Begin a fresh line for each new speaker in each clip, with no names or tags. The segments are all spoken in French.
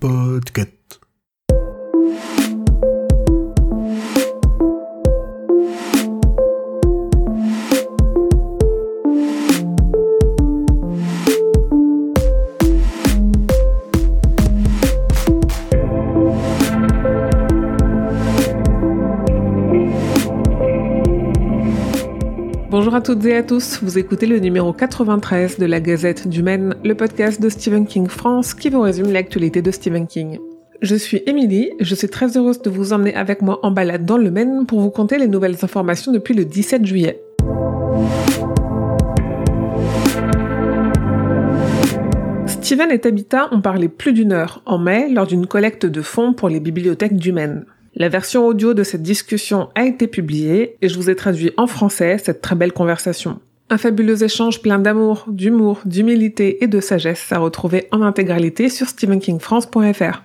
Podcast.
Bonjour à toutes et à tous, vous écoutez le numéro 93 de la Gazette du Maine, le podcast de Stephen King France qui vous résume l'actualité de Stephen King. Je suis Émilie, je suis très heureuse de vous emmener avec moi en balade dans le Maine pour vous conter les nouvelles informations depuis le 17 juillet. Steven et Tabitha ont parlé plus d'une heure en mai lors d'une collecte de fonds pour les bibliothèques du Maine. La version audio de cette discussion a été publiée et je vous ai traduit en français cette très belle conversation. Un fabuleux échange plein d'amour, d'humour, d'humilité et de sagesse à retrouver en intégralité sur stephenkingfrance.fr.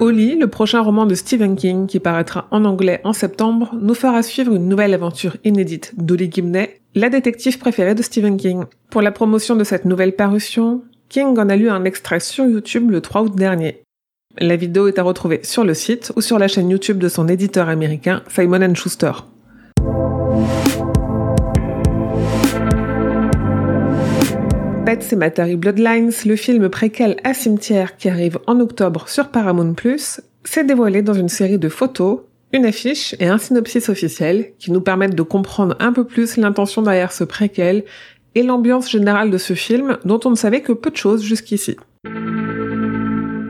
Oli, le prochain roman de Stephen King qui paraîtra en anglais en septembre, nous fera suivre une nouvelle aventure inédite d'Oli Gibney, la détective préférée de Stephen King. Pour la promotion de cette nouvelle parution, King en a lu un extrait sur YouTube le 3 août dernier. La vidéo est à retrouver sur le site ou sur la chaîne YouTube de son éditeur américain Simon Schuster. Pet Cemetery Bloodlines, le film préquel à cimetière qui arrive en octobre sur Paramount+, s'est dévoilé dans une série de photos, une affiche et un synopsis officiel qui nous permettent de comprendre un peu plus l'intention derrière ce préquel et l'ambiance générale de ce film dont on ne savait que peu de choses jusqu'ici.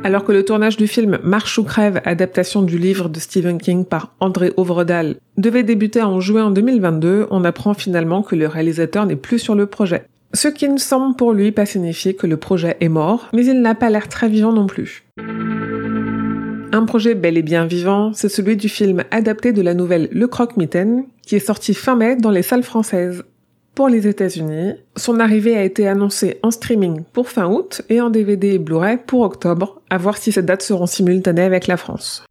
Alors que le tournage du film Marche ou crève, adaptation du livre de Stephen King par André Ovredal, devait débuter en juin 2022, on apprend finalement que le réalisateur n'est plus sur le projet. Ce qui ne semble pour lui pas signifier que le projet est mort, mais il n'a pas l'air très vivant non plus. Un projet bel et bien vivant, c'est celui du film adapté de la nouvelle Le Croque-Mitaine, qui est sorti fin mai dans les salles françaises pour les États-Unis. Son arrivée a été annoncée en streaming pour fin août et en DVD et Blu-ray pour octobre, à voir si ces dates seront simultanées avec la France.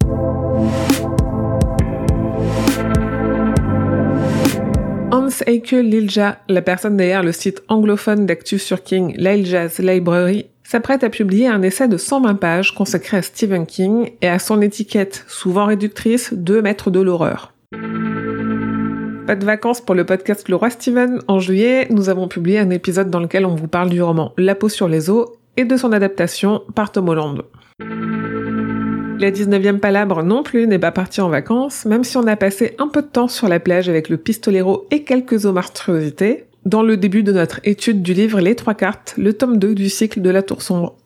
Hans Eike Lilja, la personne derrière le site anglophone d'actu sur King Liljaz Library, s'apprête à publier un essai de 120 pages consacré à Stephen King et à son étiquette, souvent réductrice, de maître de l'horreur. Pas de vacances pour le podcast Le Roi Steven. En juillet, nous avons publié un épisode dans lequel on vous parle du roman La peau sur les os et de son adaptation par Tom Holland. La 19e palabre non plus n'est pas partie en vacances, même si on a passé un peu de temps sur la plage avec le pistolero et quelques eaux dans le début de notre étude du livre Les Trois Cartes, le tome 2 du cycle de la Tour Sombre.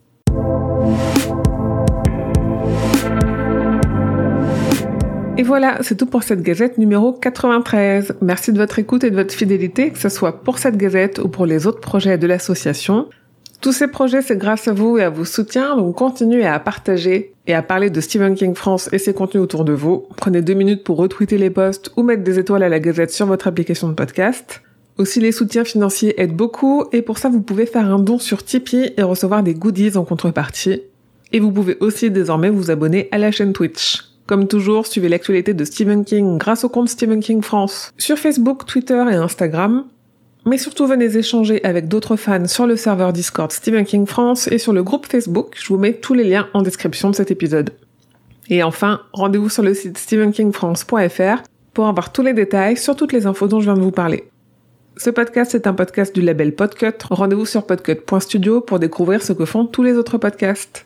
Et voilà, c'est tout pour cette gazette numéro 93. Merci de votre écoute et de votre fidélité, que ce soit pour cette gazette ou pour les autres projets de l'association. Tous ces projets, c'est grâce à vous et à vos soutiens, donc continuez à partager et à parler de Stephen King France et ses contenus autour de vous. Prenez deux minutes pour retweeter les posts ou mettre des étoiles à la gazette sur votre application de podcast. Aussi, les soutiens financiers aident beaucoup et pour ça, vous pouvez faire un don sur Tipeee et recevoir des goodies en contrepartie. Et vous pouvez aussi désormais vous abonner à la chaîne Twitch. Comme toujours, suivez l'actualité de Stephen King grâce au compte Stephen King France sur Facebook, Twitter et Instagram. Mais surtout, venez échanger avec d'autres fans sur le serveur Discord Stephen King France et sur le groupe Facebook. Je vous mets tous les liens en description de cet épisode. Et enfin, rendez-vous sur le site stephenkingfrance.fr pour avoir tous les détails sur toutes les infos dont je viens de vous parler. Ce podcast est un podcast du label Podcut. Rendez-vous sur podcut.studio pour découvrir ce que font tous les autres podcasts.